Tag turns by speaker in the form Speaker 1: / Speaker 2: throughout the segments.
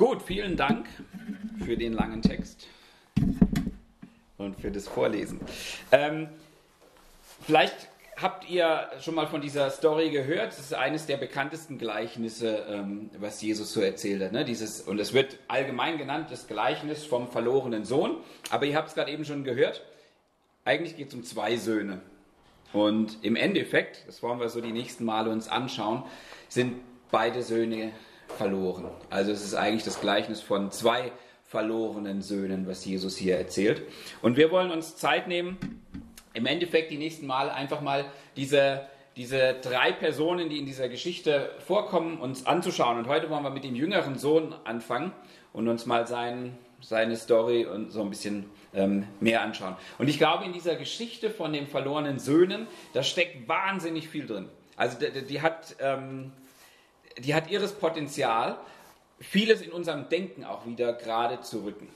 Speaker 1: Gut, vielen Dank für den langen Text und für das Vorlesen. Ähm, vielleicht habt ihr schon mal von dieser Story gehört. Das ist eines der bekanntesten Gleichnisse, ähm, was Jesus so erzählt hat. Ne? Dieses, und es wird allgemein genannt, das Gleichnis vom verlorenen Sohn. Aber ihr habt es gerade eben schon gehört. Eigentlich geht es um zwei Söhne. Und im Endeffekt, das wollen wir so die nächsten Male uns anschauen, sind beide Söhne verloren. Also es ist eigentlich das Gleichnis von zwei verlorenen Söhnen, was Jesus hier erzählt. Und wir wollen uns Zeit nehmen, im Endeffekt die nächsten Male einfach mal diese, diese drei Personen, die in dieser Geschichte vorkommen, uns anzuschauen. Und heute wollen wir mit dem jüngeren Sohn anfangen und uns mal sein, seine Story und so ein bisschen ähm, mehr anschauen. Und ich glaube, in dieser Geschichte von den verlorenen Söhnen, da steckt wahnsinnig viel drin. Also die, die hat, ähm, die hat ihres Potenzial, vieles in unserem Denken auch wieder gerade zu rücken.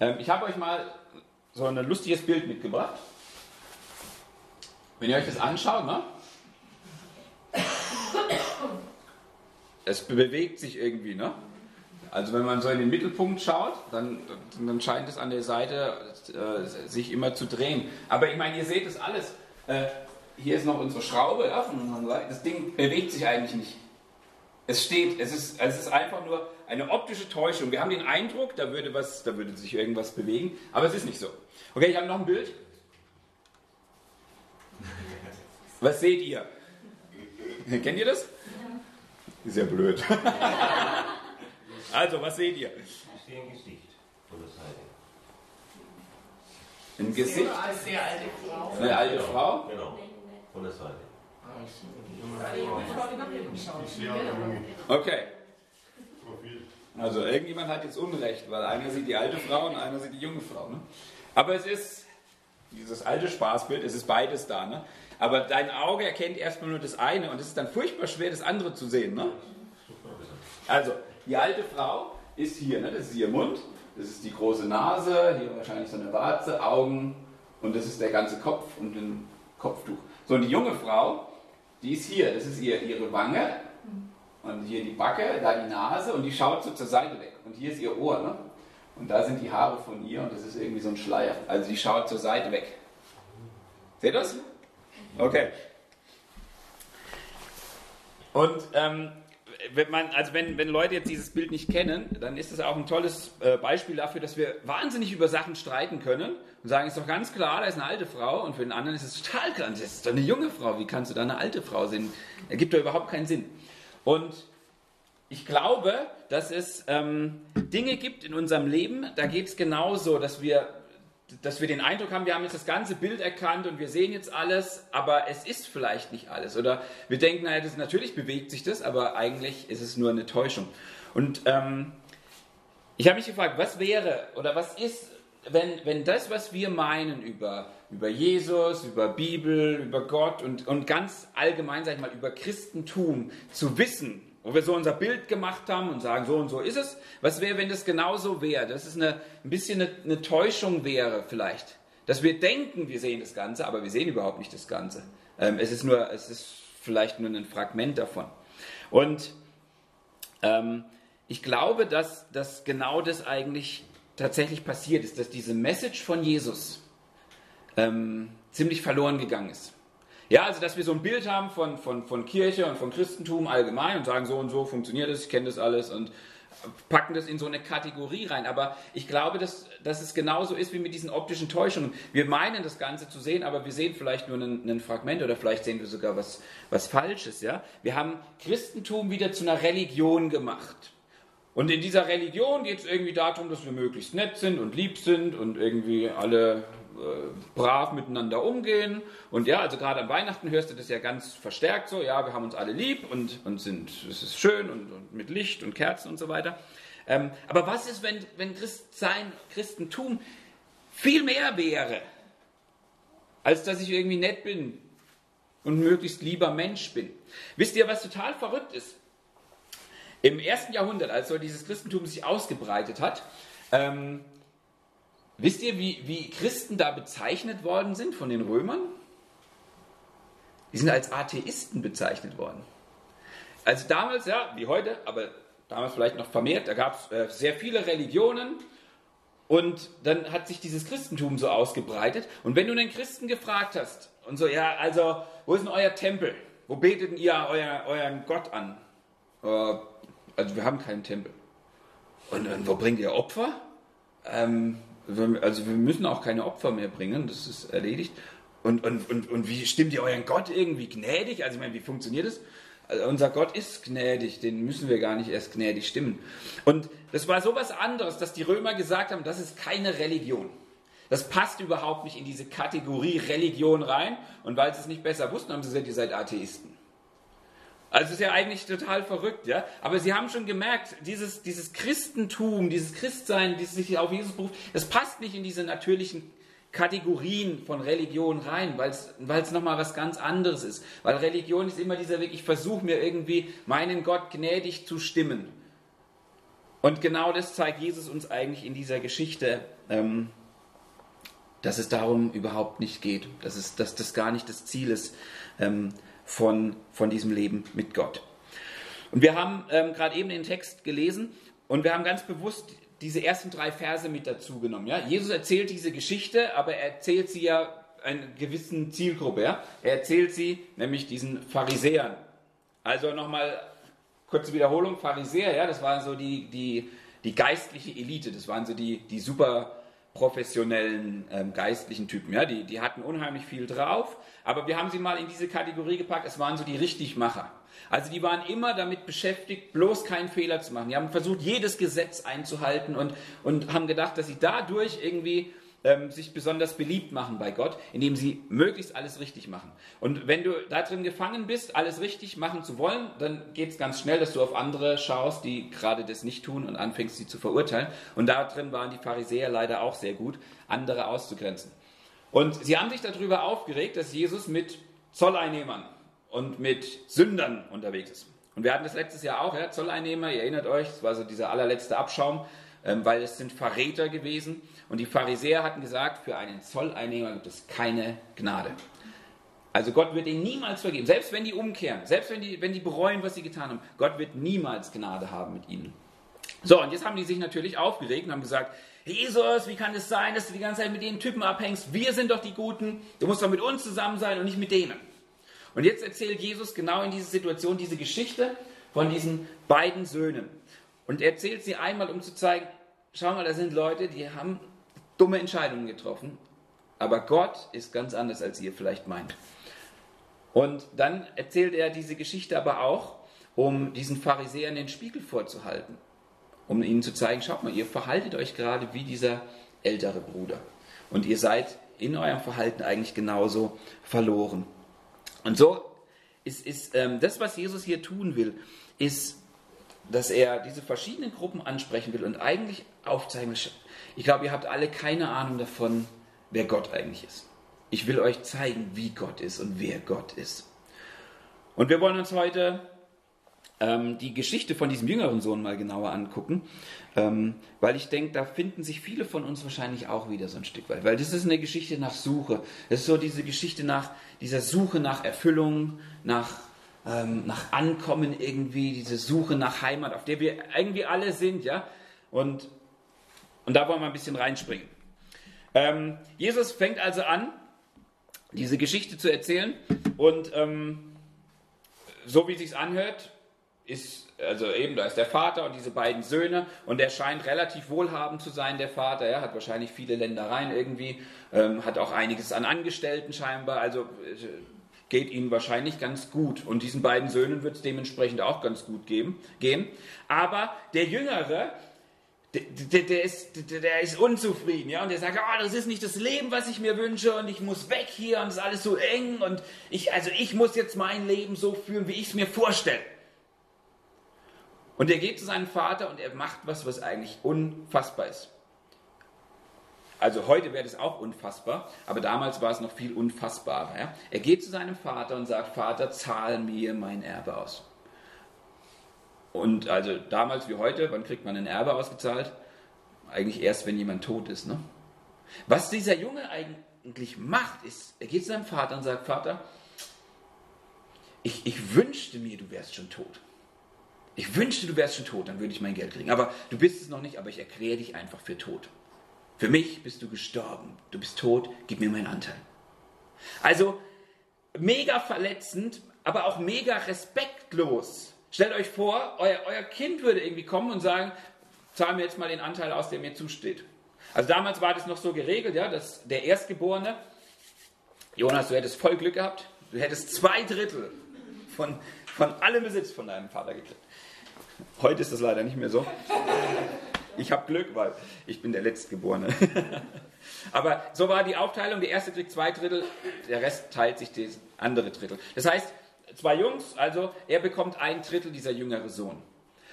Speaker 1: Ähm, ich habe euch mal so ein lustiges Bild mitgebracht. Wenn ihr euch das anschaut, ne? es bewegt sich irgendwie, ne? Also wenn man so in den Mittelpunkt schaut, dann, dann scheint es an der Seite äh, sich immer zu drehen. Aber ich meine, ihr seht das alles. Äh, hier ist noch unsere Schraube, ja, von unserer Seite. Das Ding bewegt sich eigentlich nicht. Es steht, es ist, es ist einfach nur eine optische Täuschung. Wir haben den Eindruck, da würde, was, da würde sich irgendwas bewegen, aber es ist nicht so. Okay, ich habe noch ein Bild. Was seht ihr? Kennt ihr das? Ist ja blöd. Also, was seht ihr?
Speaker 2: Ich sehe ein Gesicht von der Seite.
Speaker 1: Ein Gesicht?
Speaker 3: Eine alte Frau.
Speaker 1: Eine alte Frau?
Speaker 2: Genau, von der Seite.
Speaker 1: Okay. Also irgendjemand hat jetzt Unrecht, weil einer sieht die alte Frau und einer sieht die junge Frau. Ne? Aber es ist dieses alte Spaßbild, es ist beides da. Ne? Aber dein Auge erkennt erstmal nur das eine und es ist dann furchtbar schwer, das andere zu sehen. Ne? Also, die alte Frau ist hier, ne? das ist ihr Mund, das ist die große Nase, hier wahrscheinlich so eine Warze, Augen und das ist der ganze Kopf und ein Kopftuch. So, und die junge Frau, die ist hier, das ist ihr, ihre Wange und hier die Backe, da die Nase und die schaut so zur Seite weg. Und hier ist ihr Ohr, ne? Und da sind die Haare von ihr und das ist irgendwie so ein Schleier. Also die schaut zur Seite weg. Seht ihr das? Okay. Und ähm, wenn man, also wenn, wenn Leute jetzt dieses Bild nicht kennen, dann ist das auch ein tolles äh, Beispiel dafür, dass wir wahnsinnig über Sachen streiten können und sagen, ist doch ganz klar, da ist eine alte Frau und für den anderen ist es total klar, das ist doch eine junge Frau, wie kannst du da eine alte Frau sehen? Ergibt doch überhaupt keinen Sinn. Und ich glaube, dass es ähm, Dinge gibt in unserem Leben, da geht es genauso, dass wir, dass wir den Eindruck haben, wir haben jetzt das ganze Bild erkannt und wir sehen jetzt alles, aber es ist vielleicht nicht alles. Oder wir denken, naja, das, natürlich bewegt sich das, aber eigentlich ist es nur eine Täuschung. Und ähm, ich habe mich gefragt, was wäre oder was ist, wenn, wenn das, was wir meinen über, über Jesus, über Bibel, über Gott und, und ganz allgemein, sag ich mal, über Christentum zu wissen, wo wir so unser Bild gemacht haben und sagen, so und so ist es. Was wäre, wenn das genauso wäre? Dass es eine, ein bisschen eine, eine Täuschung wäre vielleicht. Dass wir denken, wir sehen das Ganze, aber wir sehen überhaupt nicht das Ganze. Ähm, es ist nur, es ist vielleicht nur ein Fragment davon. Und ähm, ich glaube, dass, dass genau das eigentlich tatsächlich passiert ist, dass diese Message von Jesus ähm, ziemlich verloren gegangen ist. Ja, also dass wir so ein Bild haben von, von, von Kirche und von Christentum allgemein und sagen, so und so funktioniert es, ich kenne das alles und packen das in so eine Kategorie rein. Aber ich glaube, dass, dass es genauso ist wie mit diesen optischen Täuschungen. Wir meinen das Ganze zu sehen, aber wir sehen vielleicht nur ein, Fragment oder vielleicht sehen wir sogar was, was Falsches. Ja? Wir haben Christentum wieder zu einer Religion gemacht. Und in dieser Religion geht es irgendwie darum, dass wir möglichst nett sind und lieb sind und irgendwie alle brav miteinander umgehen. Und ja, also gerade an Weihnachten hörst du das ja ganz verstärkt so, ja, wir haben uns alle lieb und, und sind, es ist schön und, und mit Licht und Kerzen und so weiter. Ähm, aber was ist, wenn, wenn Christsein, Christentum viel mehr wäre, als dass ich irgendwie nett bin und möglichst lieber Mensch bin? Wisst ihr, was total verrückt ist? Im ersten Jahrhundert, als so dieses Christentum sich ausgebreitet hat, ähm, wisst ihr, wie, wie Christen da bezeichnet worden sind von den Römern? Die sind als Atheisten bezeichnet worden. Also damals, ja, wie heute, aber damals vielleicht noch vermehrt, da gab es äh, sehr viele Religionen und dann hat sich dieses Christentum so ausgebreitet. Und wenn du den Christen gefragt hast und so, ja, also, wo ist denn euer Tempel? Wo betet ihr euer, euren Gott an? Äh, also wir haben keinen Tempel. Und, und wo bringt ihr Opfer? Ähm, also wir müssen auch keine Opfer mehr bringen, das ist erledigt. Und, und, und, und wie stimmt ihr euren Gott irgendwie gnädig? Also ich meine, wie funktioniert das? Also unser Gott ist gnädig, den müssen wir gar nicht erst gnädig stimmen. Und das war so was anderes, dass die Römer gesagt haben, das ist keine Religion. Das passt überhaupt nicht in diese Kategorie Religion rein. Und weil sie es nicht besser wussten, haben sie gesagt, ihr seid Atheisten. Also es ist ja eigentlich total verrückt, ja. Aber sie haben schon gemerkt, dieses, dieses Christentum, dieses Christsein, dieses sich auf Jesus beruft, das passt nicht in diese natürlichen Kategorien von Religion rein, weil es nochmal was ganz anderes ist. Weil Religion ist immer dieser Weg, ich versuche mir irgendwie meinen Gott gnädig zu stimmen. Und genau das zeigt Jesus uns eigentlich in dieser Geschichte, ähm, dass es darum überhaupt nicht geht, dass, es, dass das gar nicht das Ziel ist. Ähm, von, von diesem Leben mit Gott. Und wir haben ähm, gerade eben den Text gelesen und wir haben ganz bewusst diese ersten drei Verse mit dazu genommen. Ja? Jesus erzählt diese Geschichte, aber er erzählt sie ja einer gewissen Zielgruppe. Ja? Er erzählt sie nämlich diesen Pharisäern. Also nochmal kurze Wiederholung, Pharisäer, ja, das waren so die, die, die geistliche Elite, das waren so die, die super professionellen ähm, geistlichen Typen. Ja? Die, die hatten unheimlich viel drauf, aber wir haben sie mal in diese Kategorie gepackt, es waren so die Richtigmacher. Also die waren immer damit beschäftigt, bloß keinen Fehler zu machen. Die haben versucht, jedes Gesetz einzuhalten und, und haben gedacht, dass sie dadurch irgendwie ähm, sich besonders beliebt machen bei Gott, indem sie möglichst alles richtig machen. Und wenn du da drin gefangen bist, alles richtig machen zu wollen, dann geht es ganz schnell, dass du auf andere schaust, die gerade das nicht tun und anfängst, sie zu verurteilen. Und da drin waren die Pharisäer leider auch sehr gut, andere auszugrenzen. Und sie haben sich darüber aufgeregt, dass Jesus mit Zolleinnehmern und mit Sündern unterwegs ist. Und wir hatten das letztes Jahr auch, ja, Zolleinnehmer, ihr erinnert euch, das war so dieser allerletzte Abschaum, ähm, weil es sind Verräter gewesen. Und die Pharisäer hatten gesagt, für einen Zolleinnehmer gibt es keine Gnade. Also Gott wird ihnen niemals vergeben, selbst wenn die umkehren, selbst wenn die, wenn die bereuen, was sie getan haben. Gott wird niemals Gnade haben mit ihnen. So, und jetzt haben die sich natürlich aufgeregt und haben gesagt, Jesus, wie kann es sein, dass du die ganze Zeit mit den Typen abhängst? Wir sind doch die Guten, du musst doch mit uns zusammen sein und nicht mit denen. Und jetzt erzählt Jesus genau in dieser Situation diese Geschichte von diesen beiden Söhnen. Und er erzählt sie einmal, um zu zeigen, schau mal, da sind Leute, die haben dumme Entscheidungen getroffen, aber Gott ist ganz anders, als ihr vielleicht meint. Und dann erzählt er diese Geschichte aber auch, um diesen Pharisäern den Spiegel vorzuhalten, um ihnen zu zeigen, schaut mal, ihr verhaltet euch gerade wie dieser ältere Bruder. Und ihr seid in eurem Verhalten eigentlich genauso verloren. Und so ist, ist ähm, das, was Jesus hier tun will, ist dass er diese verschiedenen Gruppen ansprechen will und eigentlich aufzeigen will, ich glaube, ihr habt alle keine Ahnung davon, wer Gott eigentlich ist. Ich will euch zeigen, wie Gott ist und wer Gott ist. Und wir wollen uns heute ähm, die Geschichte von diesem jüngeren Sohn mal genauer angucken, ähm, weil ich denke, da finden sich viele von uns wahrscheinlich auch wieder so ein Stück weit, weil das ist eine Geschichte nach Suche. Das ist so diese Geschichte nach dieser Suche nach Erfüllung, nach ähm, nach Ankommen irgendwie, diese Suche nach Heimat, auf der wir irgendwie alle sind, ja. Und, und da wollen wir ein bisschen reinspringen. Ähm, Jesus fängt also an, diese Geschichte zu erzählen und ähm, so wie es sich anhört, ist, also eben, da ist der Vater und diese beiden Söhne und der scheint relativ wohlhabend zu sein, der Vater, er hat wahrscheinlich viele Ländereien irgendwie, ähm, hat auch einiges an Angestellten scheinbar, also äh, geht ihnen wahrscheinlich ganz gut. Und diesen beiden Söhnen wird es dementsprechend auch ganz gut geben, gehen. Aber der Jüngere, der, der, der, ist, der ist unzufrieden, ja, und der sagt, oh, das ist nicht das Leben, was ich mir wünsche, und ich muss weg hier, und es ist alles so eng, und ich, also ich muss jetzt mein Leben so führen, wie ich es mir vorstelle. Und er geht zu seinem Vater und er macht was, was eigentlich unfassbar ist. Also heute wäre das auch unfassbar, aber damals war es noch viel unfassbarer. Ja? Er geht zu seinem Vater und sagt, Vater, zahl mir mein Erbe aus. Und also damals wie heute, wann kriegt man ein Erbe ausgezahlt? Eigentlich erst, wenn jemand tot ist. Ne? Was dieser Junge eigentlich macht, ist, er geht zu seinem Vater und sagt, Vater, ich, ich wünschte mir, du wärst schon tot. Ich wünschte, du wärst schon tot, dann würde ich mein Geld kriegen. Aber du bist es noch nicht, aber ich erkläre dich einfach für tot. Für mich bist du gestorben. Du bist tot, gib mir meinen Anteil. Also mega verletzend, aber auch mega respektlos. Stellt euch vor, euer, euer Kind würde irgendwie kommen und sagen, zahl mir jetzt mal den Anteil aus, der mir zusteht. Also damals war das noch so geregelt, ja, dass der Erstgeborene, Jonas, du hättest voll Glück gehabt, du hättest zwei Drittel von, von allem Besitz von deinem Vater gekriegt. Heute ist das leider nicht mehr so. Ich habe Glück, weil ich bin der Letztgeborene. Aber so war die Aufteilung. Der erste kriegt zwei Drittel, der Rest teilt sich das andere Drittel. Das heißt, zwei Jungs, also er bekommt ein Drittel, dieser jüngere Sohn.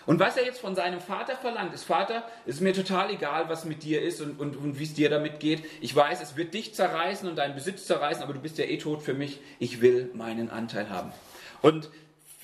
Speaker 1: Und was er jetzt von seinem Vater verlangt, ist, Vater, es ist mir total egal, was mit dir ist und, und, und wie es dir damit geht. Ich weiß, es wird dich zerreißen und deinen Besitz zerreißen, aber du bist ja eh tot für mich. Ich will meinen Anteil haben. Und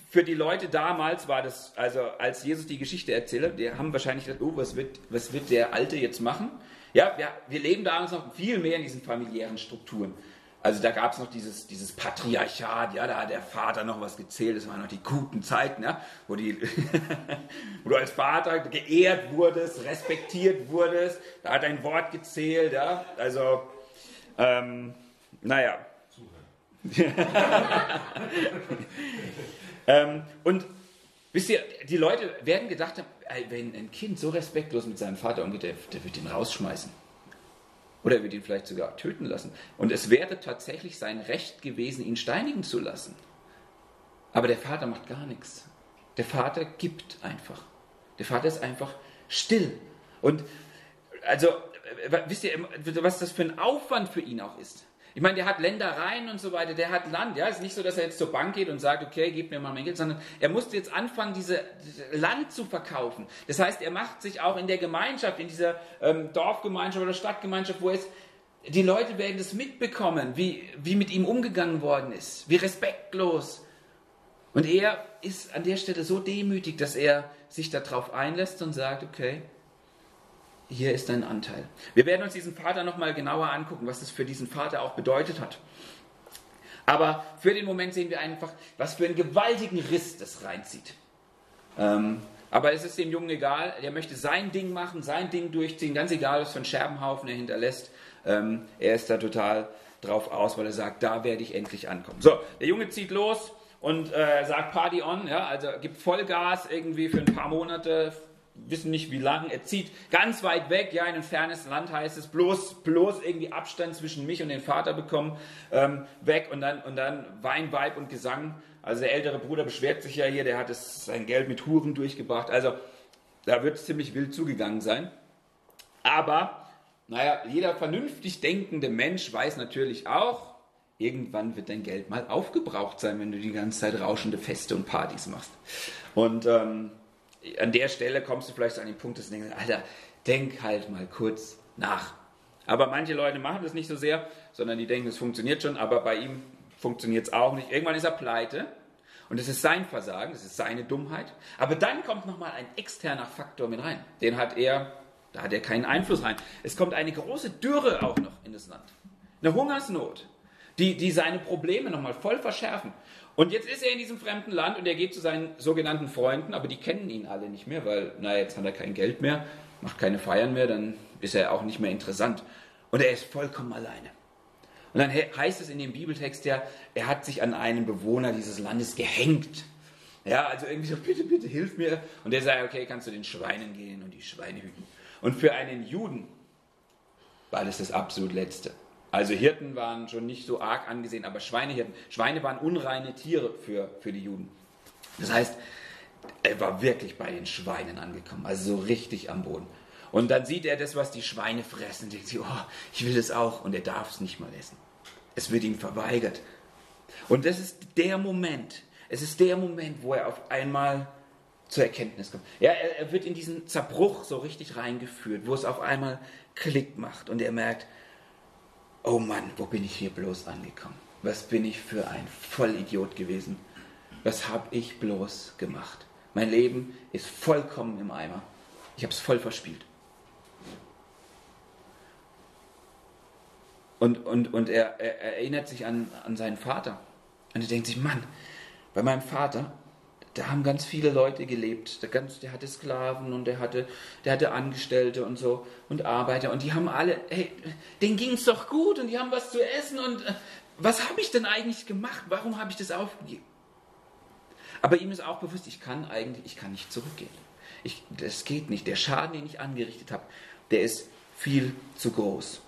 Speaker 1: für die Leute damals war das, also als Jesus die Geschichte erzählt, die haben wahrscheinlich gedacht, oh, was wird, was wird der Alte jetzt machen? Ja, wir, wir leben damals noch viel mehr in diesen familiären Strukturen. Also da gab es noch dieses, dieses Patriarchat, ja, da hat der Vater noch was gezählt, das waren noch die guten Zeiten, ja, wo, die, wo du als Vater geehrt wurdest, respektiert wurdest, da hat dein Wort gezählt, ja, also, ähm, naja. ähm, und wisst ihr, die Leute werden gedacht haben, wenn ein Kind so respektlos mit seinem Vater umgeht, der, der wird ihn rausschmeißen. Oder er wird ihn vielleicht sogar töten lassen. Und es wäre tatsächlich sein Recht gewesen, ihn steinigen zu lassen. Aber der Vater macht gar nichts. Der Vater gibt einfach. Der Vater ist einfach still. Und also, wisst ihr, was das für ein Aufwand für ihn auch ist? Ich meine, der hat Ländereien und so weiter, der hat Land. Ja, es ist nicht so, dass er jetzt zur Bank geht und sagt, okay, gib mir mal mein Geld, sondern er musste jetzt anfangen, diese, diese Land zu verkaufen. Das heißt, er macht sich auch in der Gemeinschaft, in dieser ähm, Dorfgemeinschaft oder Stadtgemeinschaft, wo es die Leute werden das mitbekommen, wie, wie mit ihm umgegangen worden ist, wie respektlos. Und er ist an der Stelle so demütig, dass er sich darauf einlässt und sagt, okay, hier ist dein Anteil. Wir werden uns diesen Vater nochmal genauer angucken, was das für diesen Vater auch bedeutet hat. Aber für den Moment sehen wir einfach, was für einen gewaltigen Riss das reinzieht. Ähm, aber es ist dem Jungen egal, er möchte sein Ding machen, sein Ding durchziehen, ganz egal, was für einen Scherbenhaufen er hinterlässt. Ähm, er ist da total drauf aus, weil er sagt, da werde ich endlich ankommen. So, der Junge zieht los und äh, sagt Party on, ja, also gibt Vollgas irgendwie für ein paar Monate, wissen nicht wie lang, er zieht ganz weit weg, ja, in ein fernes Land heißt es, bloß, bloß irgendwie Abstand zwischen mich und den Vater bekommen, ähm, weg und dann, und dann Wein, Weib und Gesang. Also der ältere Bruder beschwert sich ja hier, der hat es, sein Geld mit Huren durchgebracht. Also da wird es ziemlich wild zugegangen sein. Aber, naja, jeder vernünftig denkende Mensch weiß natürlich auch, irgendwann wird dein Geld mal aufgebraucht sein, wenn du die ganze Zeit rauschende Feste und Partys machst. Und ähm, an der Stelle kommst du vielleicht an den Punkt, dass du denkst, Alter, denk halt mal kurz nach. Aber manche Leute machen das nicht so sehr, sondern die denken, es funktioniert schon, aber bei ihm funktioniert es auch nicht. Irgendwann ist er pleite und es ist sein Versagen, es ist seine Dummheit. Aber dann kommt nochmal ein externer Faktor mit rein. Den hat er, da hat er keinen Einfluss rein. Es kommt eine große Dürre auch noch in das Land. Eine Hungersnot, die, die seine Probleme nochmal voll verschärfen. Und jetzt ist er in diesem fremden Land und er geht zu seinen sogenannten Freunden, aber die kennen ihn alle nicht mehr, weil, naja, jetzt hat er kein Geld mehr, macht keine Feiern mehr, dann ist er auch nicht mehr interessant. Und er ist vollkommen alleine. Und dann heißt es in dem Bibeltext ja, er hat sich an einen Bewohner dieses Landes gehängt. Ja, also irgendwie so, bitte, bitte, hilf mir. Und der sagt, okay, kannst du den Schweinen gehen und die Schweine hüten. Und für einen Juden war das das absolut Letzte. Also Hirten waren schon nicht so arg angesehen, aber Schweinehirten. Schweine waren unreine Tiere für, für die Juden. Das heißt, er war wirklich bei den Schweinen angekommen, also so richtig am Boden. Und dann sieht er das, was die Schweine fressen, denkt sich, oh, ich will das auch. Und er darf es nicht mal essen. Es wird ihm verweigert. Und das ist der Moment, es ist der Moment, wo er auf einmal zur Erkenntnis kommt. Ja, er, er wird in diesen Zerbruch so richtig reingeführt, wo es auf einmal Klick macht und er merkt, oh Mann, wo bin ich hier bloß angekommen? Was bin ich für ein Vollidiot gewesen? Was habe ich bloß gemacht? Mein Leben ist vollkommen im Eimer. Ich habe es voll verspielt. Und, und, und er, er, erinnert sich an, an seinen Vater. Und er denkt sich, Mann, bei meinem Vater, da haben ganz viele Leute gelebt. Der, ganz, der hatte Sklaven und der hatte, der hatte Angestellte und so und Arbeiter und die haben alle, hey, denen ging es doch gut und die haben was zu essen und äh, was habe ich denn eigentlich gemacht? Warum habe ich das aufgegeben? Aber ihm ist auch bewusst, ich kann eigentlich, ich kann nicht zurückgehen. Ich, das geht nicht. Der Schaden, den ich angerichtet habe, der ist viel zu groß.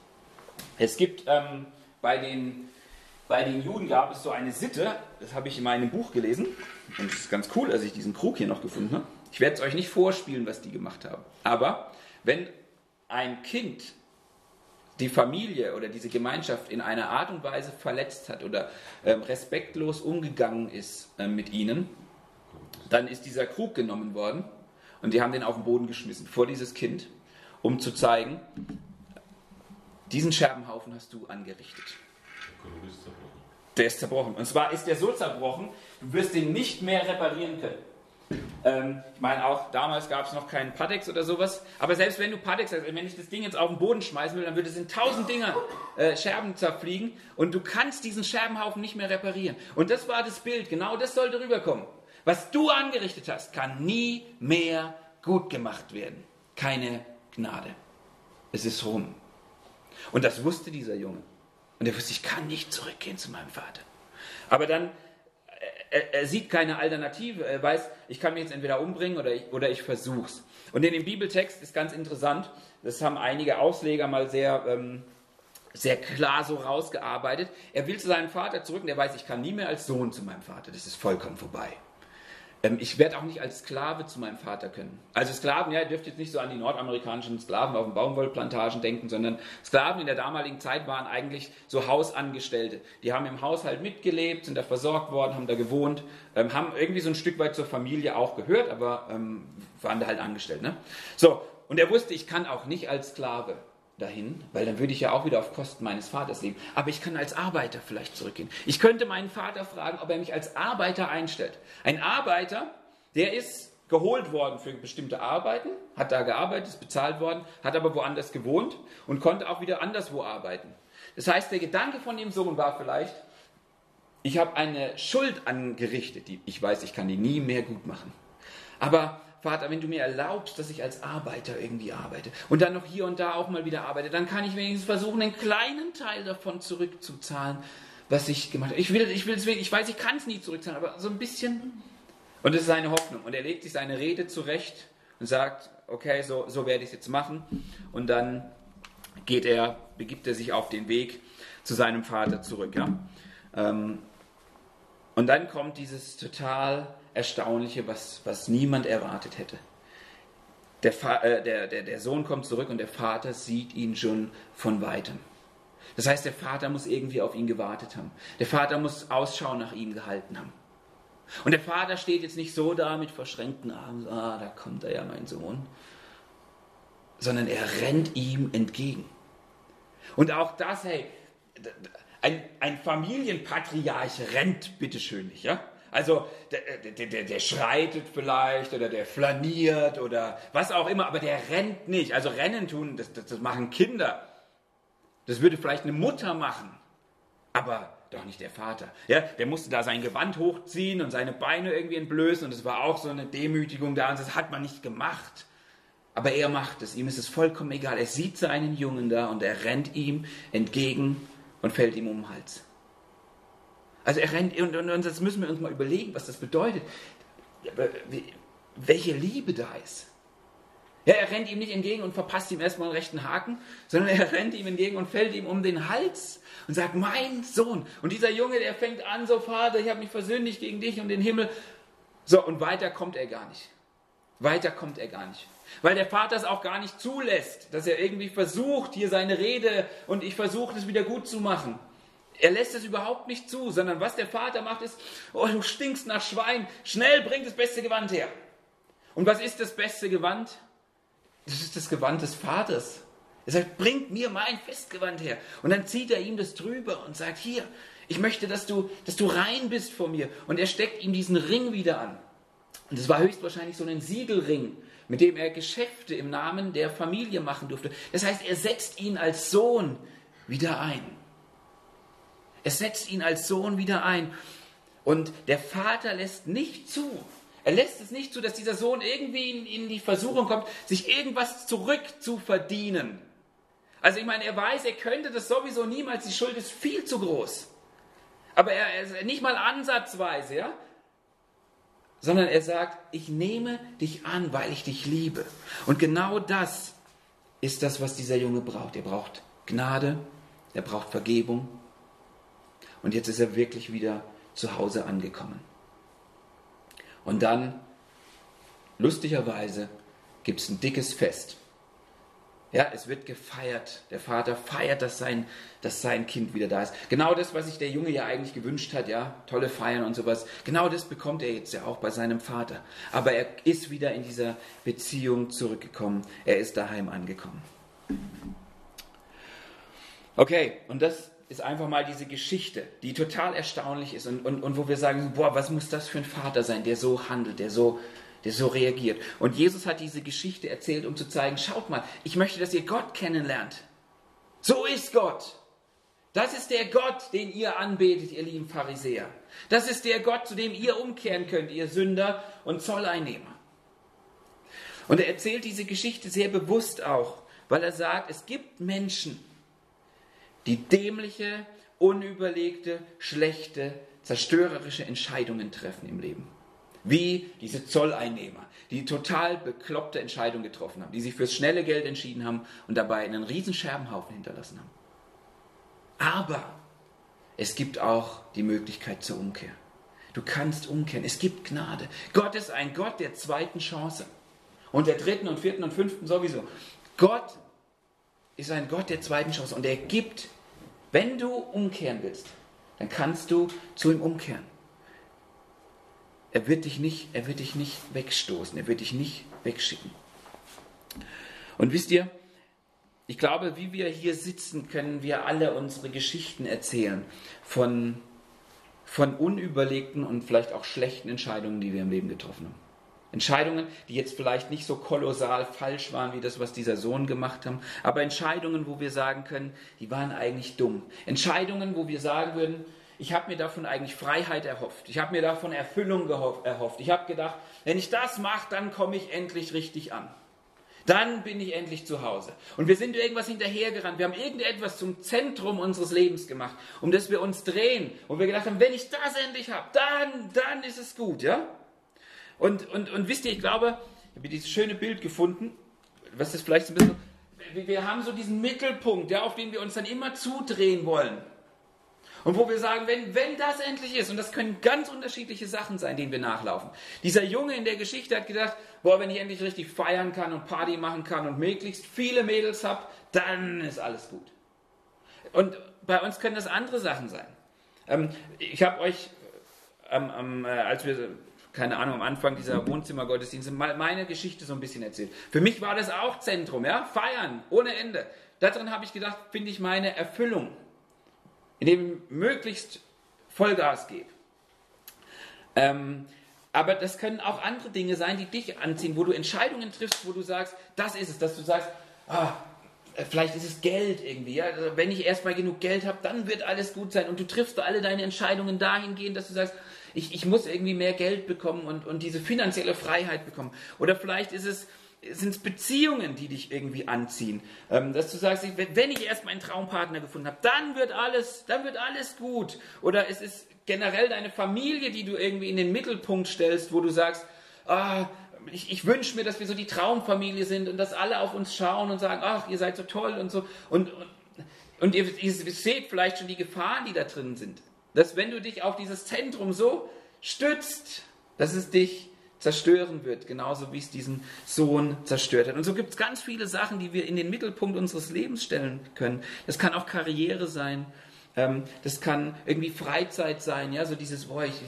Speaker 1: Es gibt ähm, bei, den, bei den Juden gab es so eine Sitte, das habe ich in meinem Buch gelesen, und es ist ganz cool, dass ich diesen Krug hier noch gefunden habe. Ich werde es euch nicht vorspielen, was die gemacht haben. Aber wenn ein Kind die Familie oder diese Gemeinschaft in einer Art und Weise verletzt hat oder ähm, respektlos umgegangen ist äh, mit ihnen, dann ist dieser Krug genommen worden und die haben den auf den Boden geschmissen vor dieses Kind, um zu zeigen, diesen Scherbenhaufen hast du angerichtet. Der ist zerbrochen. Und zwar ist der so zerbrochen, du wirst den nicht mehr reparieren können. Ähm, ich meine, auch damals gab es noch keinen Patex oder sowas. Aber selbst wenn du Patex hast, wenn ich das Ding jetzt auf den Boden schmeißen will, dann würde es in tausend Dinger äh, Scherben zerfliegen und du kannst diesen Scherbenhaufen nicht mehr reparieren. Und das war das Bild. Genau das sollte rüberkommen. Was du angerichtet hast, kann nie mehr gut gemacht werden. Keine Gnade. Es ist rum. Und das wusste dieser Junge. Und er wusste, ich kann nicht zurückgehen zu meinem Vater. Aber dann er, er, sieht keine Alternative. Er weiß, ich kann mich jetzt entweder umbringen oder ich, oder ich versuch's. Und in dem Bibeltext ist ganz interessant, das haben einige Ausleger mal sehr, ähm, sehr klar so rausgearbeitet. Er will zu seinem Vater zurück und er weiß, ich kann nie mehr als Sohn zu meinem Vater. Das ist vollkommen vorbei. Ähm, ich werde auch nicht als Sklave zu meinem Vater können. Also Sklaven, ja, ihr dürft jetzt nicht so an die nordamerikanischen Sklaven auf den Baumwollplantagen denken, sondern Sklaven in der damaligen Zeit waren eigentlich so Hausangestellte. Die haben im Haushalt mitgelebt, sind da versorgt worden, haben da gewohnt, ähm, haben irgendwie so ein Stück weit zur Familie auch gehört, aber ähm, waren da halt angestellt. Ne? So, und er wusste, ich kann auch nicht als Sklave dahin, weil dann würde ich ja auch wieder auf Kosten meines Vaters leben. Aber ich kann als Arbeiter vielleicht zurückgehen. Ich könnte meinen Vater fragen, ob er mich als Arbeiter einstellt. Ein Arbeiter, der ist geholt worden für bestimmte Arbeiten, hat da gearbeitet, ist bezahlt worden, hat aber woanders gewohnt und konnte auch wieder anderswo arbeiten. Das heißt, der Gedanke von dem Sohn war vielleicht, ich habe eine Schuld angerichtet, die ich weiß, ich kann die nie mehr gut machen. Aber Vater, wenn du mir erlaubst, dass ich als Arbeiter irgendwie arbeite und dann noch hier und da auch mal wieder arbeite, dann kann ich wenigstens versuchen, einen kleinen Teil davon zurückzuzahlen, was ich gemacht habe. Ich will, ich will es ich weiß, ich kann es nie zurückzahlen, aber so ein bisschen. Und das ist seine Hoffnung. Und er legt sich seine Rede zurecht und sagt, okay, so, so werde ich es jetzt machen. Und dann geht er, begibt er sich auf den Weg zu seinem Vater zurück. Ja? Ähm, und dann kommt dieses total Erstaunliche, was, was niemand erwartet hätte. Der, äh, der, der, der Sohn kommt zurück und der Vater sieht ihn schon von weitem. Das heißt, der Vater muss irgendwie auf ihn gewartet haben. Der Vater muss Ausschau nach ihm gehalten haben. Und der Vater steht jetzt nicht so da mit verschränkten Armen, ah, da kommt er ja, mein Sohn, sondern er rennt ihm entgegen. Und auch das, hey, ein, ein Familienpatriarch rennt bitteschön nicht, ja? Also der, der, der, der, schreitet vielleicht oder der flaniert oder was auch immer, aber der rennt nicht. Also Rennen tun, das, das, das machen Kinder. Das würde vielleicht eine Mutter machen, aber doch nicht der Vater. Ja, der musste da sein Gewand hochziehen und seine Beine irgendwie entblößen und es war auch so eine Demütigung da und das hat man nicht gemacht. Aber er macht es, ihm ist es vollkommen egal. Er sieht seinen Jungen da und er rennt ihm entgegen und fällt ihm um den Hals. Also er rennt, und, und, und das müssen wir uns mal überlegen, was das bedeutet. Welche Liebe da ist. Ja, er rennt ihm nicht entgegen und verpasst ihm erstmal einen rechten Haken, sondern er rennt ihm entgegen und fällt ihm um den Hals und sagt, mein Sohn. Und dieser Junge, der fängt an, so Vater, ich habe mich versündigt gegen dich und den Himmel. So, und weiter kommt er gar nicht. Weiter kommt er gar nicht. Weil der Vater es auch gar nicht zulässt, dass er irgendwie versucht, hier seine Rede und ich versuche es wieder gut zu machen. Er lässt es überhaupt nicht zu, sondern was der Vater macht ist, oh, du stinkst nach Schwein, schnell bring das beste Gewand her. Und was ist das beste Gewand? Das ist das Gewand des Vaters. Er sagt, bringt mir mein Festgewand her. Und dann zieht er ihm das drüber und sagt, hier, ich möchte, dass du, dass du rein bist vor mir. Und er steckt ihm diesen Ring wieder an. Und es war höchstwahrscheinlich so ein Siegelring, mit dem er Geschäfte im Namen der Familie machen durfte. Das heißt, er setzt ihn als Sohn wieder ein. Er setzt ihn als Sohn wieder ein. Und der Vater lässt nicht zu. Er lässt es nicht zu, dass dieser Sohn irgendwie in, in die Versuchung kommt, sich irgendwas zurückzuverdienen. Also ich meine, er weiß, er könnte das sowieso niemals, die Schuld ist viel zu groß. Aber er, er nicht mal ansatzweise, ja? Sondern er sagt, ich nehme dich an, weil ich dich liebe. Und genau das ist das, was dieser Junge braucht. Er braucht Gnade, er braucht Vergebung. Und jetzt ist er wirklich wieder zu Hause angekommen. Und dann, lustigerweise, gibt es ein dickes Fest. Ja, es wird gefeiert. Der Vater feiert, dass sein, dass sein Kind wieder da ist. Genau das, was sich der Junge ja eigentlich gewünscht hat, ja, tolle Feiern und sowas. Genau das bekommt er jetzt ja auch bei seinem Vater. Aber er ist wieder in dieser Beziehung zurückgekommen. Er ist daheim angekommen. Okay, und das ist einfach mal diese Geschichte, die total erstaunlich ist und, und, und wo wir sagen, boah, was muss das für ein Vater sein, der so handelt, der so, der so reagiert. Und Jesus hat diese Geschichte erzählt, um zu zeigen, schaut mal, ich möchte, dass ihr Gott kennenlernt. So ist Gott. Das ist der Gott, den ihr anbetet, ihr lieben Pharisäer. Das ist der Gott, zu dem ihr umkehren könnt, ihr Sünder und Zolleinnehmer. Und er erzählt diese Geschichte sehr bewusst auch, weil er sagt, es gibt Menschen, die dämliche, unüberlegte, schlechte, zerstörerische Entscheidungen treffen im Leben. Wie diese Zolleinnehmer, die total bekloppte Entscheidungen getroffen haben, die sich fürs schnelle Geld entschieden haben und dabei einen riesen Scherbenhaufen hinterlassen haben. Aber es gibt auch die Möglichkeit zur Umkehr. Du kannst umkehren. Es gibt Gnade. Gott ist ein Gott der zweiten Chance. Und der dritten und vierten und fünften sowieso. Gott ist ein Gott der zweiten Chance und er gibt wenn du umkehren willst, dann kannst du zu ihm umkehren. Er wird dich nicht, er wird dich nicht wegstoßen, er wird dich nicht wegschicken. Und wisst ihr, ich glaube, wie wir hier sitzen, können wir alle unsere Geschichten erzählen von, von unüberlegten und vielleicht auch schlechten Entscheidungen, die wir im Leben getroffen haben. Entscheidungen, die jetzt vielleicht nicht so kolossal falsch waren wie das, was dieser Sohn gemacht hat, aber Entscheidungen, wo wir sagen können, die waren eigentlich dumm. Entscheidungen, wo wir sagen würden, ich habe mir davon eigentlich Freiheit erhofft. Ich habe mir davon Erfüllung erhofft. Ich habe gedacht, wenn ich das mache, dann komme ich endlich richtig an. Dann bin ich endlich zu Hause. Und wir sind irgendwas hinterhergerannt. Wir haben irgendetwas zum Zentrum unseres Lebens gemacht, um das wir uns drehen. Und wir gedacht haben, wenn ich das endlich habe, dann, dann ist es gut, ja? Und, und, und wisst ihr, ich glaube, ich habe dieses schöne Bild gefunden, was ist vielleicht ein bisschen, wir haben so diesen Mittelpunkt, ja, auf den wir uns dann immer zudrehen wollen. Und wo wir sagen, wenn, wenn das endlich ist, und das können ganz unterschiedliche Sachen sein, denen wir nachlaufen. Dieser Junge in der Geschichte hat gedacht, boah, wenn ich endlich richtig feiern kann und Party machen kann und möglichst viele Mädels habe, dann ist alles gut. Und bei uns können das andere Sachen sein. Ähm, ich habe euch, ähm, ähm, als wir keine Ahnung, am Anfang dieser Wohnzimmergottesdienste meine Geschichte so ein bisschen erzählt. Für mich war das auch Zentrum, ja, feiern ohne Ende. Darin habe ich gedacht, finde ich meine Erfüllung, indem ich möglichst Vollgas gebe. Ähm, aber das können auch andere Dinge sein, die dich anziehen, wo du Entscheidungen triffst, wo du sagst, das ist es, dass du sagst, ah, vielleicht ist es Geld irgendwie. Ja? Also wenn ich erstmal genug Geld habe, dann wird alles gut sein. Und du triffst alle deine Entscheidungen dahingehend, dass du sagst, ich, ich muss irgendwie mehr Geld bekommen und, und diese finanzielle Freiheit bekommen. Oder vielleicht ist es, sind es Beziehungen, die dich irgendwie anziehen. Ähm, dass du sagst, wenn ich erst meinen Traumpartner gefunden habe, dann wird alles, dann wird alles gut. Oder es ist generell deine Familie, die du irgendwie in den Mittelpunkt stellst, wo du sagst, ah, ich, ich wünsche mir, dass wir so die Traumfamilie sind und dass alle auf uns schauen und sagen, ach, ihr seid so toll und so. Und, und, und ihr, ihr seht vielleicht schon die Gefahren, die da drin sind dass wenn du dich auf dieses Zentrum so stützt, dass es dich zerstören wird, genauso wie es diesen Sohn zerstört hat. Und so gibt es ganz viele Sachen, die wir in den Mittelpunkt unseres Lebens stellen können. Das kann auch Karriere sein, ähm, das kann irgendwie Freizeit sein, ja, so dieses, boah, ich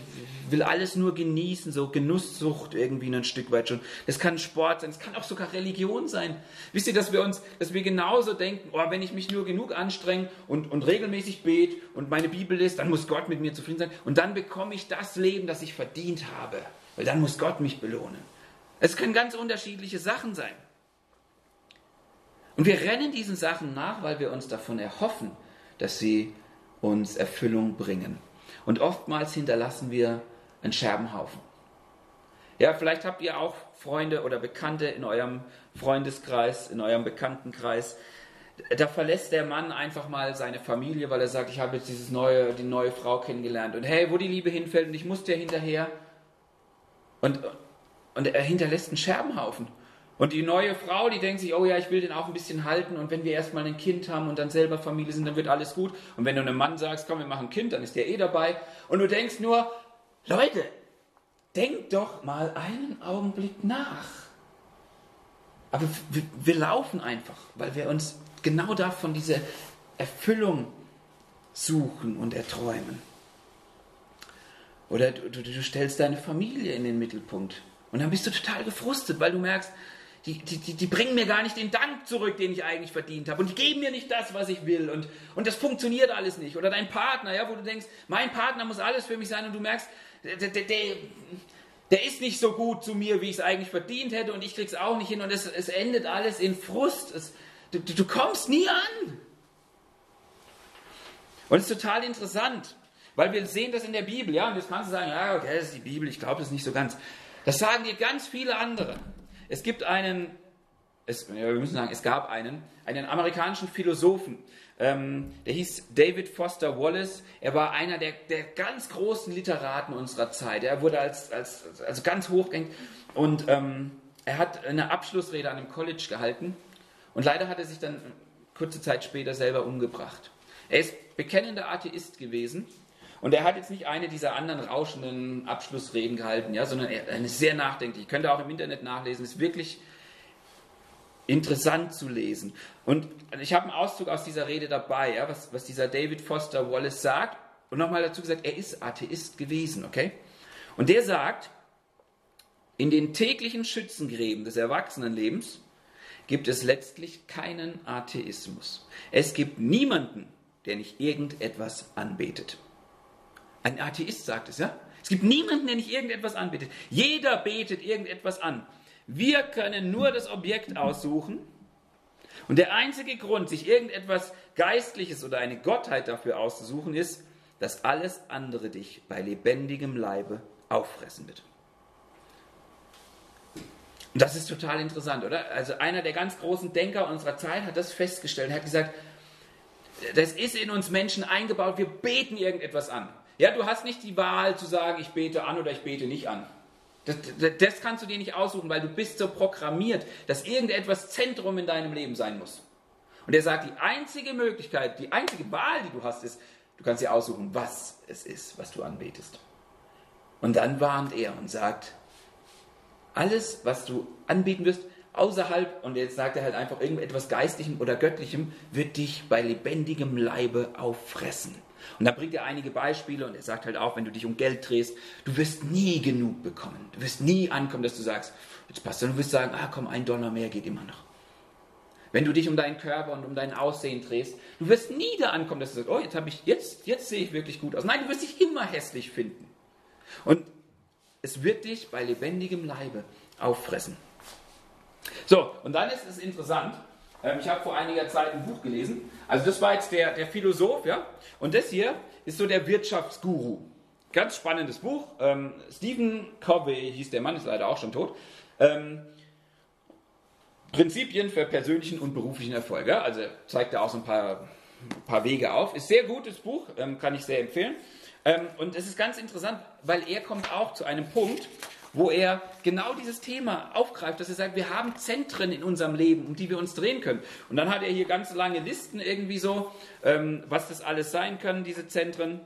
Speaker 1: will alles nur genießen, so Genusssucht irgendwie ein Stück weit schon. Das kann Sport sein, es kann auch sogar Religion sein. Wisst ihr, dass wir uns, dass wir genauso denken, oh, wenn ich mich nur genug anstrenge und, und regelmäßig bete und meine Bibel lese, dann muss Gott mit mir zufrieden sein und dann bekomme ich das Leben, das ich verdient habe, weil dann muss Gott mich belohnen. Es können ganz unterschiedliche Sachen sein. Und wir rennen diesen Sachen nach, weil wir uns davon erhoffen, dass sie uns Erfüllung bringen. Und oftmals hinterlassen wir einen Scherbenhaufen. Ja, vielleicht habt ihr auch Freunde oder Bekannte in eurem Freundeskreis, in eurem Bekanntenkreis. Da verlässt der Mann einfach mal seine Familie, weil er sagt, ich habe jetzt dieses neue, die neue Frau kennengelernt. Und hey, wo die Liebe hinfällt und ich muss dir hinterher. Und, und er hinterlässt einen Scherbenhaufen. Und die neue Frau, die denkt sich, oh ja, ich will den auch ein bisschen halten und wenn wir erstmal ein Kind haben und dann selber Familie sind, dann wird alles gut. Und wenn du einem Mann sagst, komm, wir machen ein Kind, dann ist der eh dabei. Und du denkst nur, Leute, denkt doch mal einen Augenblick nach. Aber wir, wir laufen einfach, weil wir uns genau davon diese Erfüllung suchen und erträumen. Oder du, du, du stellst deine Familie in den Mittelpunkt. Und dann bist du total gefrustet, weil du merkst, die, die, die, die, bringen mir gar nicht den Dank zurück, den ich eigentlich verdient habe. Und die geben mir nicht das, was ich will. Und, und das funktioniert alles nicht. Oder dein Partner, ja, wo du denkst, mein Partner muss alles für mich sein. Und du merkst, der, der, der, der ist nicht so gut zu mir, wie ich es eigentlich verdient hätte. Und ich krieg's auch nicht hin. Und es, es endet alles in Frust. Es, du, du kommst nie an. Und es ist total interessant. Weil wir sehen das in der Bibel, ja, und jetzt kannst du sagen, ja, okay, das ist die Bibel, ich glaube das nicht so ganz. Das sagen dir ganz viele andere. Es gibt einen, es, wir müssen sagen, es gab einen, einen amerikanischen Philosophen, ähm, der hieß David Foster Wallace. Er war einer der, der ganz großen Literaten unserer Zeit. Er wurde als, als also ganz hochgängig und ähm, er hat eine Abschlussrede an einem College gehalten und leider hat er sich dann kurze Zeit später selber umgebracht. Er ist bekennender Atheist gewesen und er hat jetzt nicht eine dieser anderen rauschenden Abschlussreden gehalten, ja, sondern eine sehr nachdenkliche. Könnt ihr auch im Internet nachlesen. Ist wirklich interessant zu lesen. Und ich habe einen Auszug aus dieser Rede dabei, ja, was, was dieser David Foster Wallace sagt. Und nochmal dazu gesagt, er ist Atheist gewesen, okay? Und der sagt, in den täglichen Schützengräben des Erwachsenenlebens gibt es letztlich keinen Atheismus. Es gibt niemanden, der nicht irgendetwas anbetet. Ein Atheist sagt es, ja? Es gibt niemanden, der nicht irgendetwas anbetet. Jeder betet irgendetwas an. Wir können nur das Objekt aussuchen. Und der einzige Grund, sich irgendetwas Geistliches oder eine Gottheit dafür auszusuchen, ist, dass alles andere dich bei lebendigem Leibe auffressen wird. Und das ist total interessant, oder? Also einer der ganz großen Denker unserer Zeit hat das festgestellt. Er hat gesagt, das ist in uns Menschen eingebaut, wir beten irgendetwas an. Ja, du hast nicht die Wahl zu sagen, ich bete an oder ich bete nicht an. Das, das, das, kannst du dir nicht aussuchen, weil du bist so programmiert, dass irgendetwas Zentrum in deinem Leben sein muss. Und er sagt, die einzige Möglichkeit, die einzige Wahl, die du hast, ist, du kannst dir aussuchen, was es ist, was du anbetest. Und dann warnt er und sagt, alles, was du anbieten wirst, außerhalb, und jetzt sagt er halt einfach irgendetwas Geistlichem oder Göttlichem, wird dich bei lebendigem Leibe auffressen. Und da bringt er einige Beispiele und er sagt halt auch, wenn du dich um Geld drehst, du wirst nie genug bekommen. Du wirst nie ankommen, dass du sagst, jetzt passt Du wirst sagen, ah komm, ein Dollar mehr geht immer noch. Wenn du dich um deinen Körper und um dein Aussehen drehst, du wirst nie da ankommen, dass du sagst, oh, jetzt ich, jetzt, jetzt sehe ich wirklich gut aus. Nein, du wirst dich immer hässlich finden. Und es wird dich bei lebendigem Leibe auffressen. So, und dann ist es interessant, ähm, ich habe vor einiger Zeit ein Buch gelesen. Also das war jetzt der, der Philosoph, ja. Und das hier ist so der Wirtschaftsguru. Ganz spannendes Buch. Ähm, Stephen Covey hieß der Mann, ist leider auch schon tot. Ähm, Prinzipien für persönlichen und beruflichen Erfolg. Ja? Also zeigt er auch so ein paar, paar Wege auf. Ist sehr gutes Buch, ähm, kann ich sehr empfehlen. Ähm, und es ist ganz interessant, weil er kommt auch zu einem Punkt, wo er genau dieses Thema aufgreift, dass er sagt, wir haben Zentren in unserem Leben, um die wir uns drehen können. Und dann hat er hier ganz lange Listen irgendwie so, ähm, was das alles sein können, diese Zentren.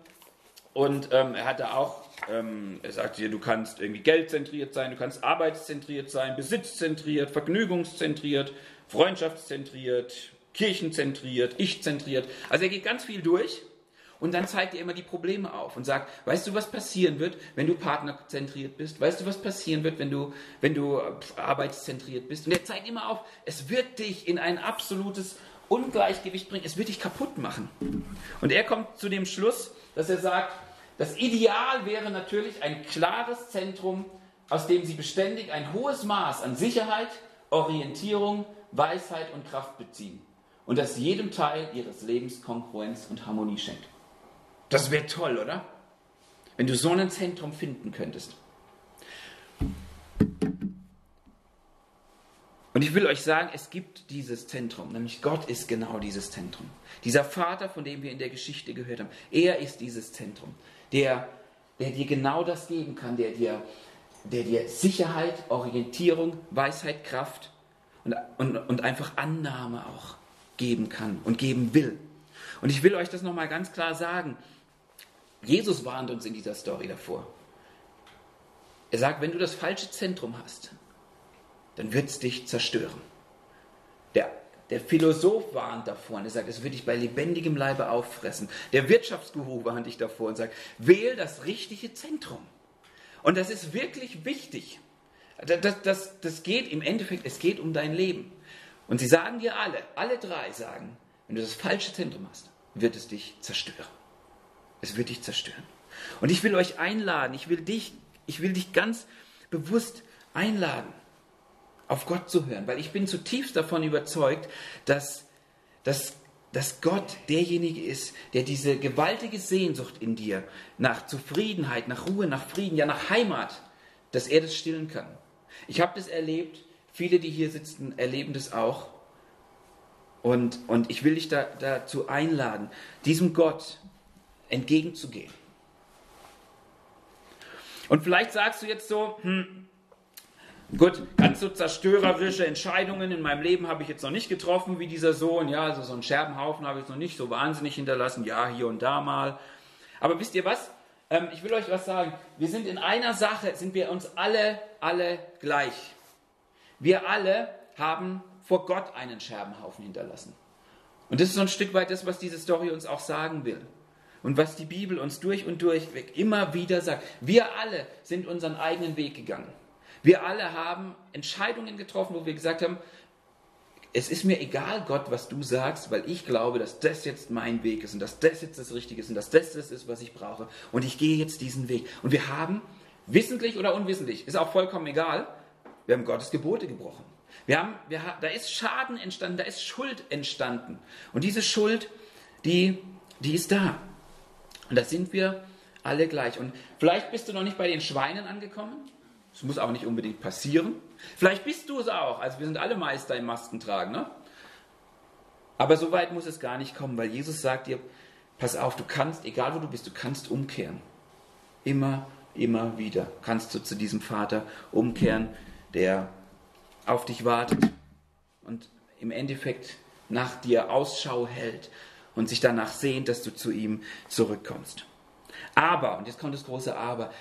Speaker 1: Und ähm, er hatte auch, ähm, er sagt hier, du kannst irgendwie geldzentriert sein, du kannst arbeitszentriert sein, besitzzentriert, vergnügungszentriert, freundschaftszentriert, kirchenzentriert, ich-zentriert. Also er geht ganz viel durch und dann zeigt er immer die Probleme auf und sagt, weißt du, was passieren wird, wenn du partnerzentriert bist? Weißt du, was passieren wird, wenn du, wenn du arbeitszentriert bist? Und er zeigt immer auf, es wird dich in ein absolutes Ungleichgewicht bringen, es wird dich kaputt machen. Und er kommt zu dem Schluss, dass er sagt, das Ideal wäre natürlich ein klares Zentrum, aus dem sie beständig ein hohes Maß an Sicherheit, Orientierung, Weisheit und Kraft beziehen und das jedem Teil ihres Lebens Konkurrenz und Harmonie schenkt. Das wäre toll, oder? Wenn du so ein Zentrum finden könntest. Und ich will euch sagen, es gibt dieses Zentrum, nämlich Gott ist genau dieses Zentrum. Dieser Vater, von dem wir in der Geschichte gehört haben, er ist dieses Zentrum, der, der dir genau das geben kann, der dir, der dir Sicherheit, Orientierung, Weisheit, Kraft und, und, und einfach Annahme auch geben kann und geben will. Und ich will euch das nochmal ganz klar sagen. Jesus warnt uns in dieser Story davor. Er sagt, wenn du das falsche Zentrum hast, dann wird es dich zerstören. Der, der Philosoph warnt davor und er sagt, es wird dich bei lebendigem Leibe auffressen. Der Wirtschaftsguru warnt dich davor und sagt, wähl das richtige Zentrum. Und das ist wirklich wichtig. Das, das, das geht im Endeffekt, es geht um dein Leben. Und sie sagen dir alle, alle drei sagen, wenn du das falsche Zentrum hast, wird es dich zerstören. Es wird dich zerstören. Und ich will euch einladen, ich will dich, ich will dich ganz bewusst einladen, auf Gott zu hören, weil ich bin zutiefst davon überzeugt, dass, dass, dass Gott derjenige ist, der diese gewaltige Sehnsucht in dir nach Zufriedenheit, nach Ruhe, nach Frieden, ja nach Heimat, dass er das stillen kann. Ich habe das erlebt, viele, die hier sitzen, erleben das auch. Und, und ich will dich da, dazu einladen, diesem Gott entgegenzugehen. Und vielleicht sagst du jetzt so, hm, Gut, ganz so zerstörerische Entscheidungen in meinem Leben habe ich jetzt noch nicht getroffen wie dieser Sohn. Ja, also so einen Scherbenhaufen habe ich noch nicht so wahnsinnig hinterlassen. Ja, hier und da mal. Aber wisst ihr was? Ähm, ich will euch was sagen. Wir sind in einer Sache, sind wir uns alle, alle gleich. Wir alle haben vor Gott einen Scherbenhaufen hinterlassen. Und das ist so ein Stück weit das, was diese Story uns auch sagen will. Und was die Bibel uns durch und durch immer wieder sagt. Wir alle sind unseren eigenen Weg gegangen. Wir alle haben Entscheidungen getroffen, wo wir gesagt haben, es ist mir egal, Gott, was du sagst, weil ich glaube, dass das jetzt mein Weg ist und dass das jetzt das Richtige ist und dass das das ist, was ich brauche. Und ich gehe jetzt diesen Weg. Und wir haben, wissentlich oder unwissentlich, ist auch vollkommen egal, wir haben Gottes Gebote gebrochen. Wir haben, wir, da ist Schaden entstanden, da ist Schuld entstanden. Und diese Schuld, die, die ist da. Und da sind wir alle gleich. Und vielleicht bist du noch nicht bei den Schweinen angekommen. Das muss auch nicht unbedingt passieren. Vielleicht bist du es auch. Also wir sind alle Meister im Maskentragen. Ne? Aber so weit muss es gar nicht kommen, weil Jesus sagt dir, pass auf, du kannst, egal wo du bist, du kannst umkehren. Immer, immer wieder kannst du zu diesem Vater umkehren, der auf dich wartet und im Endeffekt nach dir Ausschau hält und sich danach sehnt, dass du zu ihm zurückkommst. Aber, und jetzt kommt das große Aber,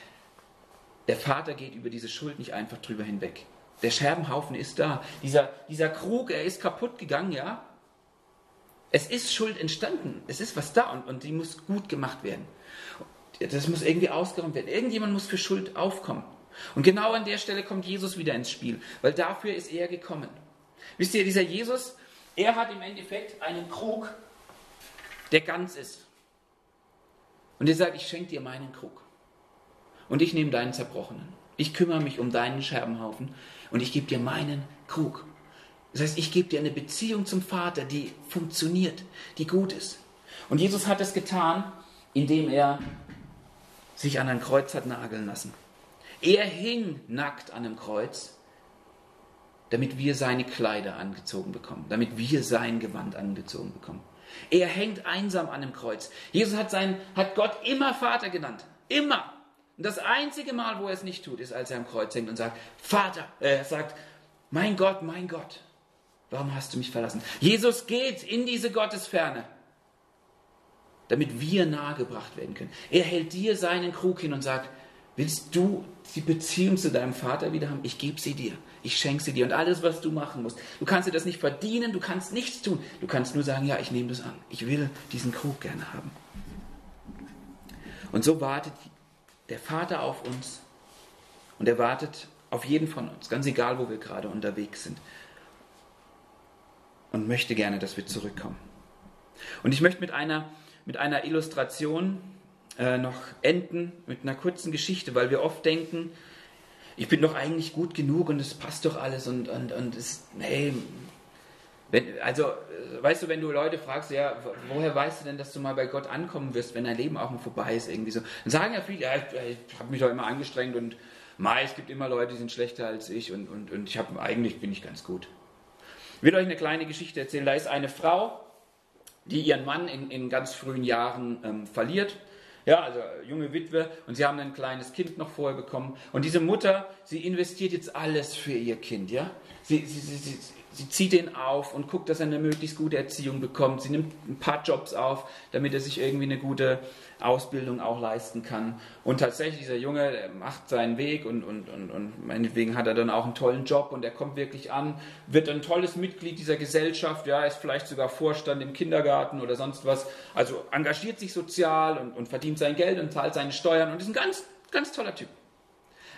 Speaker 1: der Vater geht über diese Schuld nicht einfach drüber hinweg. Der Scherbenhaufen ist da. Dieser, dieser Krug, er ist kaputt gegangen, ja. Es ist Schuld entstanden. Es ist was da und, und die muss gut gemacht werden. Das muss irgendwie ausgeräumt werden. Irgendjemand muss für Schuld aufkommen. Und genau an der Stelle kommt Jesus wieder ins Spiel, weil dafür ist er gekommen. Wisst ihr, dieser Jesus, er hat im Endeffekt einen Krug, der ganz ist. Und er sagt, ich schenke dir meinen Krug und ich nehme deinen zerbrochenen. Ich kümmere mich um deinen Scherbenhaufen und ich gebe dir meinen Krug. Das heißt, ich gebe dir eine Beziehung zum Vater, die funktioniert, die gut ist. Und Jesus hat es getan, indem er sich an ein Kreuz hat nageln lassen. Er hing nackt an einem Kreuz, damit wir seine Kleider angezogen bekommen, damit wir sein Gewand angezogen bekommen. Er hängt einsam an einem Kreuz. Jesus hat, sein, hat Gott immer Vater genannt. Immer. Und das einzige Mal, wo er es nicht tut, ist, als er am Kreuz hängt und sagt, Vater, äh, er sagt, mein Gott, mein Gott, warum hast du mich verlassen? Jesus geht in diese Gottesferne, damit wir nahegebracht werden können. Er hält dir seinen Krug hin und sagt, willst du die Beziehung zu deinem Vater wieder haben? Ich gebe sie dir. Ich schenke sie dir. Und alles, was du machen musst, du kannst dir das nicht verdienen, du kannst nichts tun. Du kannst nur sagen, ja, ich nehme das an. Ich will diesen Krug gerne haben. Und so wartet der Vater auf uns und er wartet auf jeden von uns, ganz egal, wo wir gerade unterwegs sind. Und möchte gerne, dass wir zurückkommen. Und ich möchte mit einer, mit einer Illustration äh, noch enden, mit einer kurzen Geschichte, weil wir oft denken, ich bin doch eigentlich gut genug und es passt doch alles und, und, und es, hey, wenn, also, weißt du, wenn du Leute fragst, ja, woher weißt du denn, dass du mal bei Gott ankommen wirst, wenn dein Leben auch mal vorbei ist, irgendwie so, dann sagen ja viele, ja, ich, ich habe mich doch immer angestrengt und Mai, es gibt immer Leute, die sind schlechter als ich und, und, und ich habe eigentlich bin ich ganz gut. Ich will euch eine kleine Geschichte erzählen. Da ist eine Frau, die ihren Mann in, in ganz frühen Jahren ähm, verliert. Ja, also junge Witwe und sie haben ein kleines Kind noch vorher bekommen. Und diese Mutter, sie investiert jetzt alles für ihr Kind, ja. Sie, sie, sie, sie, sie zieht ihn auf und guckt, dass er eine möglichst gute Erziehung bekommt. Sie nimmt ein paar Jobs auf, damit er sich irgendwie eine gute Ausbildung auch leisten kann. Und tatsächlich, dieser Junge macht seinen Weg und, und, und, und meinetwegen hat er dann auch einen tollen Job und er kommt wirklich an, wird ein tolles Mitglied dieser Gesellschaft, ja, ist vielleicht sogar Vorstand im Kindergarten oder sonst was. Also engagiert sich sozial und, und verdient sein Geld und zahlt seine Steuern und ist ein ganz, ganz toller Typ.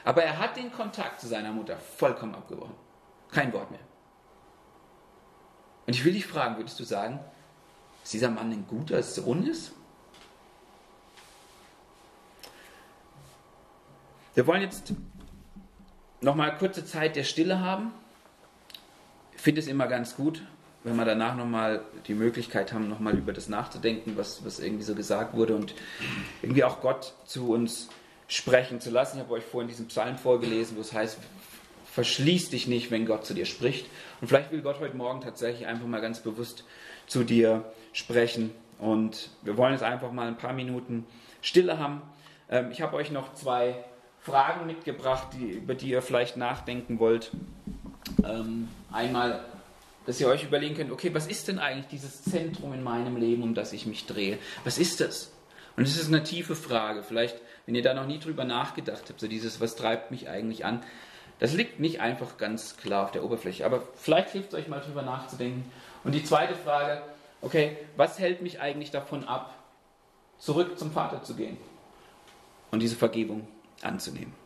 Speaker 1: Aber er hat den Kontakt zu seiner Mutter vollkommen abgebrochen. Kein Wort mehr. Und ich will dich fragen, würdest du sagen, dass dieser Mann ein guter Sohn ist? Wir wollen jetzt nochmal kurze Zeit der Stille haben. Ich finde es immer ganz gut, wenn wir danach nochmal die Möglichkeit haben, nochmal über das nachzudenken, was, was irgendwie so gesagt wurde und irgendwie auch Gott zu uns sprechen zu lassen. Ich habe euch vorhin diesen Psalm vorgelesen, wo es heißt, verschließ dich nicht, wenn Gott zu dir spricht. Und vielleicht will Gott heute Morgen tatsächlich einfach mal ganz bewusst zu dir sprechen. Und wir wollen jetzt einfach mal ein paar Minuten Stille haben. Ähm, ich habe euch noch zwei Fragen mitgebracht, die, über die ihr vielleicht nachdenken wollt. Ähm, einmal, dass ihr euch überlegen könnt, okay, was ist denn eigentlich dieses Zentrum in meinem Leben, um das ich mich drehe? Was ist das? Und es ist eine tiefe Frage. Vielleicht, wenn ihr da noch nie drüber nachgedacht habt, so dieses, was treibt mich eigentlich an? Das liegt nicht einfach ganz klar auf der Oberfläche, aber vielleicht hilft es euch mal drüber nachzudenken. Und die zweite Frage, okay, was hält mich eigentlich davon ab, zurück zum Vater zu gehen und diese Vergebung anzunehmen?